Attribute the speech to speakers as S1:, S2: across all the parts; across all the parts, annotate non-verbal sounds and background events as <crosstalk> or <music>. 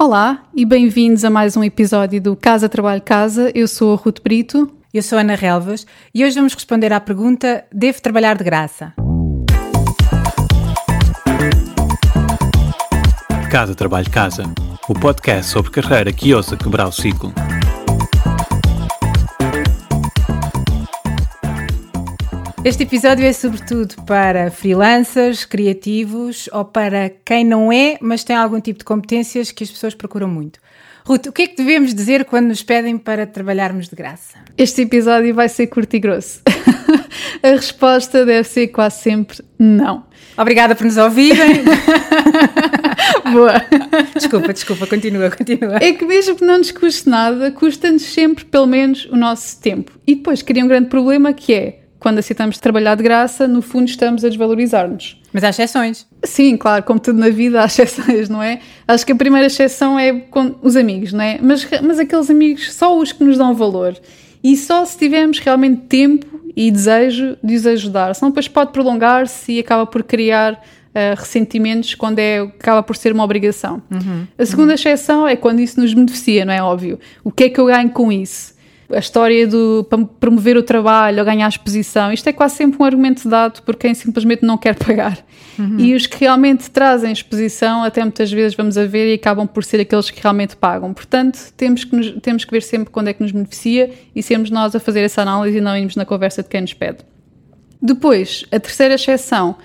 S1: Olá e bem-vindos a mais um episódio do Casa Trabalho Casa. Eu sou a Ruth Brito.
S2: Eu sou a Ana Relvas e hoje vamos responder à pergunta: devo trabalhar de graça?
S3: Casa Trabalho Casa, o podcast sobre carreira que ousa quebrar o ciclo.
S2: Este episódio é sobretudo para freelancers, criativos ou para quem não é, mas tem algum tipo de competências que as pessoas procuram muito. Ruth, o que é que devemos dizer quando nos pedem para trabalharmos de graça?
S1: Este episódio vai ser curto e grosso. <laughs> a resposta deve ser quase sempre não.
S2: Obrigada por nos ouvirem. <laughs>
S1: Boa.
S2: Desculpa, desculpa, continua, continua.
S1: É que mesmo que não nos custe nada, custa-nos sempre pelo menos o nosso tempo. E depois cria um grande problema que é quando aceitamos trabalhar de graça, no fundo estamos a desvalorizar-nos.
S2: Mas há exceções.
S1: Sim, claro, como tudo na vida <laughs> há exceções, não é? Acho que a primeira exceção é com os amigos, não é? Mas, mas aqueles amigos, só os que nos dão valor. E só se tivermos realmente tempo e desejo de os ajudar. Senão depois pode prolongar-se e acaba por criar uh, ressentimentos quando é, acaba por ser uma obrigação.
S2: Uhum,
S1: a segunda uhum. exceção é quando isso nos beneficia, não é óbvio? O que é que eu ganho com isso? A história do promover o trabalho ou ganhar exposição, isto é quase sempre um argumento dado por quem simplesmente não quer pagar. Uhum. E os que realmente trazem exposição, até muitas vezes vamos a ver e acabam por ser aqueles que realmente pagam. Portanto, temos que, nos, temos que ver sempre quando é que nos beneficia e sermos nós a fazer essa análise e não irmos na conversa de quem nos pede. Depois, a terceira exceção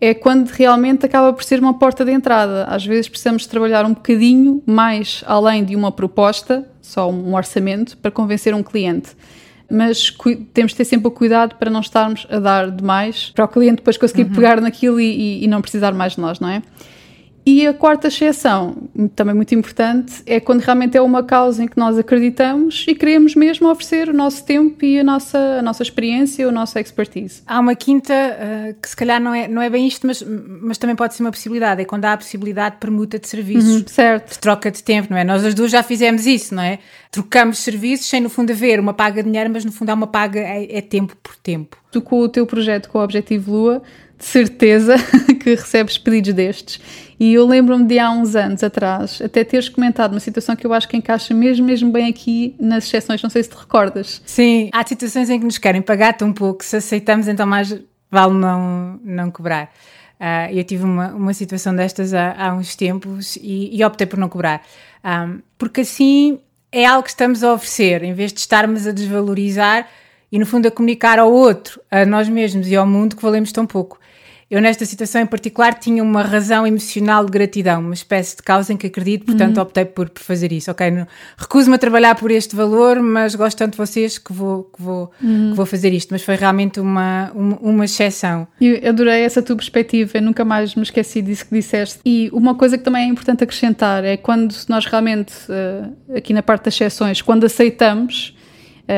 S1: é quando realmente acaba por ser uma porta de entrada. Às vezes precisamos trabalhar um bocadinho mais além de uma proposta, só um orçamento, para convencer um cliente. Mas temos de ter sempre o cuidado para não estarmos a dar demais para o cliente depois conseguir uhum. pegar naquilo e, e, e não precisar mais de nós, não é? E a quarta exceção, também muito importante, é quando realmente é uma causa em que nós acreditamos e queremos mesmo oferecer o nosso tempo e a nossa, a nossa experiência, a nossa expertise.
S2: Há uma quinta uh, que se calhar não é, não é bem isto, mas, mas também pode ser uma possibilidade, é quando há a possibilidade de permuta de serviços.
S1: Uhum, certo.
S2: De troca de tempo, não é? Nós as duas já fizemos isso, não é? Trocamos serviços sem no fundo haver uma paga de dinheiro, mas no fundo há uma paga, é, é tempo por tempo.
S1: Tu com o teu projeto com o Objetivo Lua de certeza <laughs> que recebes pedidos destes. E eu lembro-me de há uns anos atrás até teres comentado uma situação que eu acho que encaixa mesmo, mesmo bem aqui nas exceções, não sei se te recordas.
S2: Sim, há situações em que nos querem pagar-te um pouco, se aceitamos então mais vale não, não cobrar. Uh, eu tive uma, uma situação destas há, há uns tempos e, e, optei por não cobrar. Um, porque assim é algo que estamos a oferecer, em vez de estarmos a desvalorizar e no fundo a comunicar ao outro, a nós mesmos e ao mundo que valemos tão pouco. Eu, nesta situação em particular, tinha uma razão emocional de gratidão, uma espécie de causa em que acredito, portanto, uhum. optei por, por, fazer isso. Ok, recuso-me a trabalhar por este valor, mas gosto tanto de vocês que vou, que vou, uhum. que vou fazer isto. Mas foi realmente uma, uma, uma exceção.
S1: Eu adorei essa tua perspectiva, eu nunca mais me esqueci disso que disseste. E uma coisa que também é importante acrescentar é quando nós realmente, eh, aqui na parte das exceções, quando aceitamos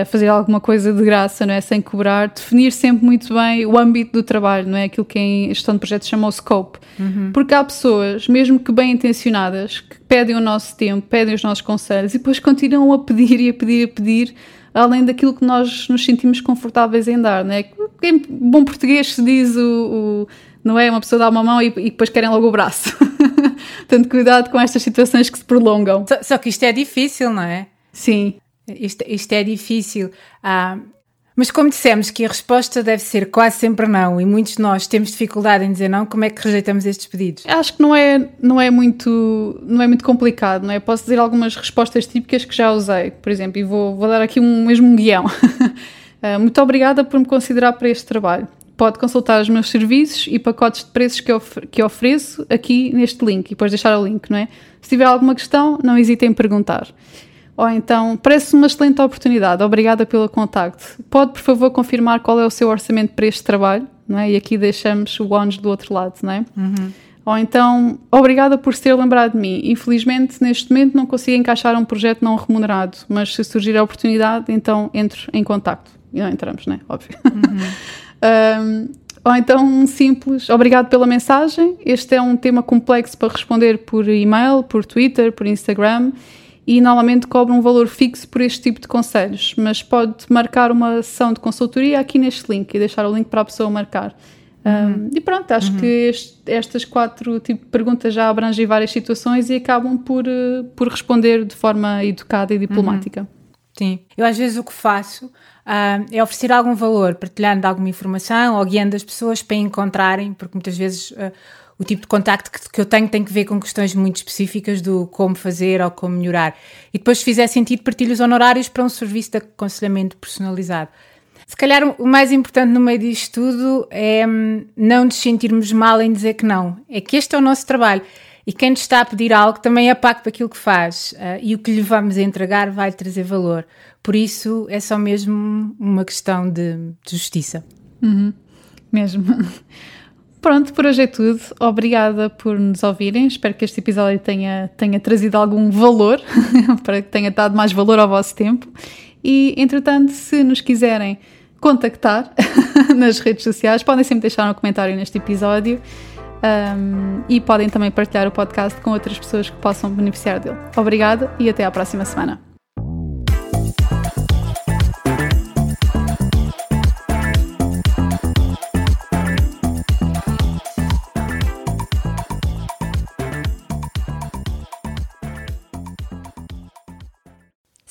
S1: fazer alguma coisa de graça, não é? Sem cobrar, definir sempre muito bem o âmbito do trabalho, não é? Aquilo que em gestão de projetos chama o scope. Uhum. Porque há pessoas, mesmo que bem intencionadas, que pedem o nosso tempo, pedem os nossos conselhos e depois continuam a pedir e a pedir e a pedir, além daquilo que nós nos sentimos confortáveis em dar, não é? Em bom português se diz o, o não é? Uma pessoa dá uma mão e, e depois querem logo o braço. <laughs> Portanto, cuidado com estas situações que se prolongam.
S2: Só, só que isto é difícil, não é?
S1: Sim.
S2: Isto, isto é difícil. Ah, mas como dissemos que a resposta deve ser quase sempre não, e muitos de nós temos dificuldade em dizer não, como é que rejeitamos estes pedidos?
S1: Acho que não é, não é, muito, não é muito complicado, não é? Posso dizer algumas respostas típicas que já usei, por exemplo, e vou, vou dar aqui um mesmo um guião. uh, <laughs> muito obrigada por me considerar para este trabalho. Pode consultar os meus serviços e pacotes de preços que, of que ofereço aqui neste link e depois deixar o link, não é? Se tiver alguma questão, não hesitem em perguntar. Ou então, parece uma excelente oportunidade, obrigada pelo contacto. Pode, por favor, confirmar qual é o seu orçamento para este trabalho? Não é? E aqui deixamos o ONS do outro lado, não é?
S2: Uhum.
S1: Ou então, obrigada por se ter lembrado de mim. Infelizmente, neste momento não consigo encaixar um projeto não remunerado, mas se surgir a oportunidade, então entro em contacto. E não entramos, não é? Óbvio. Uhum. <laughs> um, ou então um simples obrigado pela mensagem. Este é um tema complexo para responder por e-mail, por Twitter, por Instagram e normalmente cobra um valor fixo por este tipo de conselhos, mas pode marcar uma sessão de consultoria aqui neste link e deixar o link para a pessoa marcar. Um, e pronto, acho que este, estas quatro tipo perguntas já abrangem várias situações e acabam por, uh, por responder de forma educada e diplomática.
S2: Sim, eu às vezes o que faço uh, é oferecer algum valor, partilhando alguma informação ou guiando as pessoas para encontrarem, porque muitas vezes uh, o tipo de contacto que, que, eu tenho tem que ver com questões muito específicas do como fazer ou como melhorar. E depois, se fizer sentido, partilho os honorários para um serviço de aconselhamento personalizado. Se calhar o mais importante no meio disto tudo é hum, não nos sentirmos mal em dizer que não. É que este é o nosso trabalho. E quem nos está a pedir algo também é pago para aquilo que faz. Uh, e o que lhe vamos entregar vai trazer valor. Por isso é só mesmo uma questão de, de justiça.
S1: Uhum. Mesmo. Pronto, por hoje é tudo. Obrigada por nos ouvirem. Espero que este episódio tenha, tenha trazido algum valor, <laughs> para que tenha dado mais valor ao vosso tempo. E, entretanto, se nos quiserem contactar <laughs> nas redes sociais. Podem sempre deixar um comentário neste episódio um, e podem também partilhar o podcast com outras pessoas que possam beneficiar dele. Obrigada e até à próxima semana.